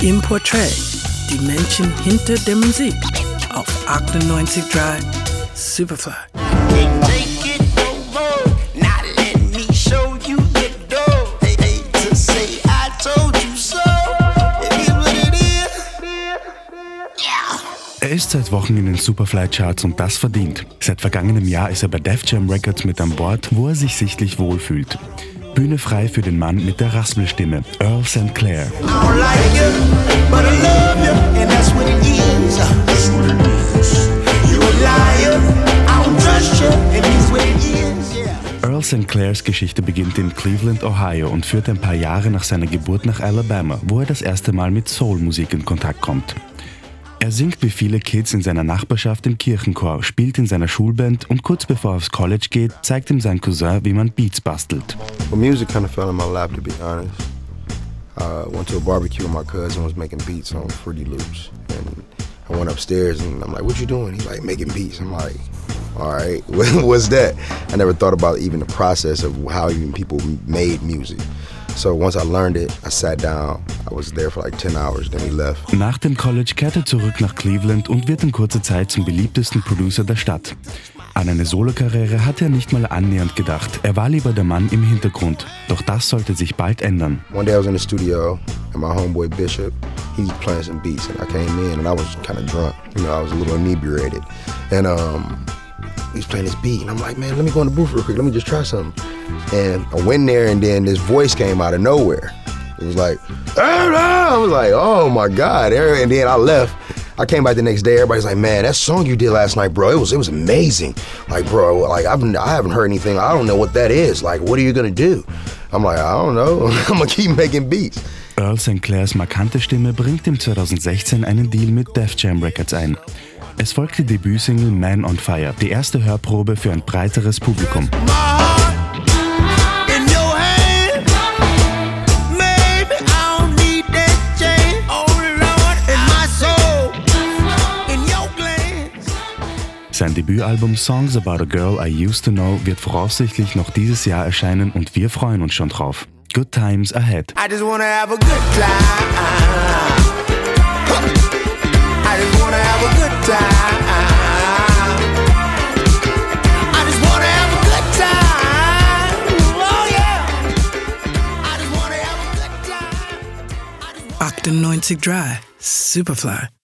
Im Portrait, die Menschen hinter der Musik auf 98 Drive Superfly. Er ist seit Wochen in den Superfly-Charts und das verdient. Seit vergangenem Jahr ist er bei Def Jam Records mit an Bord, wo er sich sichtlich wohlfühlt. Bühne frei für den Mann mit der Raspelstimme, Earl St. Clair. Earl St. Clairs Geschichte beginnt in Cleveland, Ohio und führt ein paar Jahre nach seiner Geburt nach Alabama, wo er das erste Mal mit Soul-Musik in Kontakt kommt. Er singt wie viele Kids in seiner Nachbarschaft im Kirchenchor, spielt in seiner Schulband und kurz bevor er aufs College geht, zeigt ihm sein Cousin, wie man Beats bastelt. Well, music kind of fell in my lap, to be honest. I went to a barbecue and my cousin was making beats on Fruity Loops. And I went upstairs and I'm like, what you doing? He's like, making beats. I'm like, all right, what's that? I never thought about even the process of how even people made music. So once I learned it, I sat down. I was there for like 10 hours, then we left. Nach dem College kehrt er zurück nach Cleveland und wird in kurzer Zeit zum beliebtesten Producer der Stadt. An eine Solokarriere hatte er nicht mal annähernd gedacht. Er war lieber der Mann im Hintergrund. Doch das sollte sich bald ändern. One day I was in the studio and my homeboy Bishop, he was playing some beats and I came in and I was kind of drunk. You know, I was a little inebriated. And um, he was playing this beat and I'm like, man, let me go in the booth real quick. Let me just try something. And I went there, and then this voice came out of nowhere. It was like, I was like, oh my God. And then I left. I came back the next day. Everybody's like, man, that song you did last night, bro, it was it was amazing. Like, bro, like I've I haven't heard anything. I don't know what that is. Like, what are you gonna do? I'm like, I don't know. I'm gonna keep making beats. Earl St. Clairs markante Stimme bringt im 2016 einen Deal mit Def Jam Records ein. Es folgt die Debütsingle Man on Fire, die erste Hörprobe für ein breiteres Publikum. Sein Debütalbum Songs About a Girl I Used to Know wird voraussichtlich noch dieses Jahr erscheinen und wir freuen uns schon drauf. Good times ahead. I just wanna have a good time. I just wanna have a good time. 98 Dry, Superfly.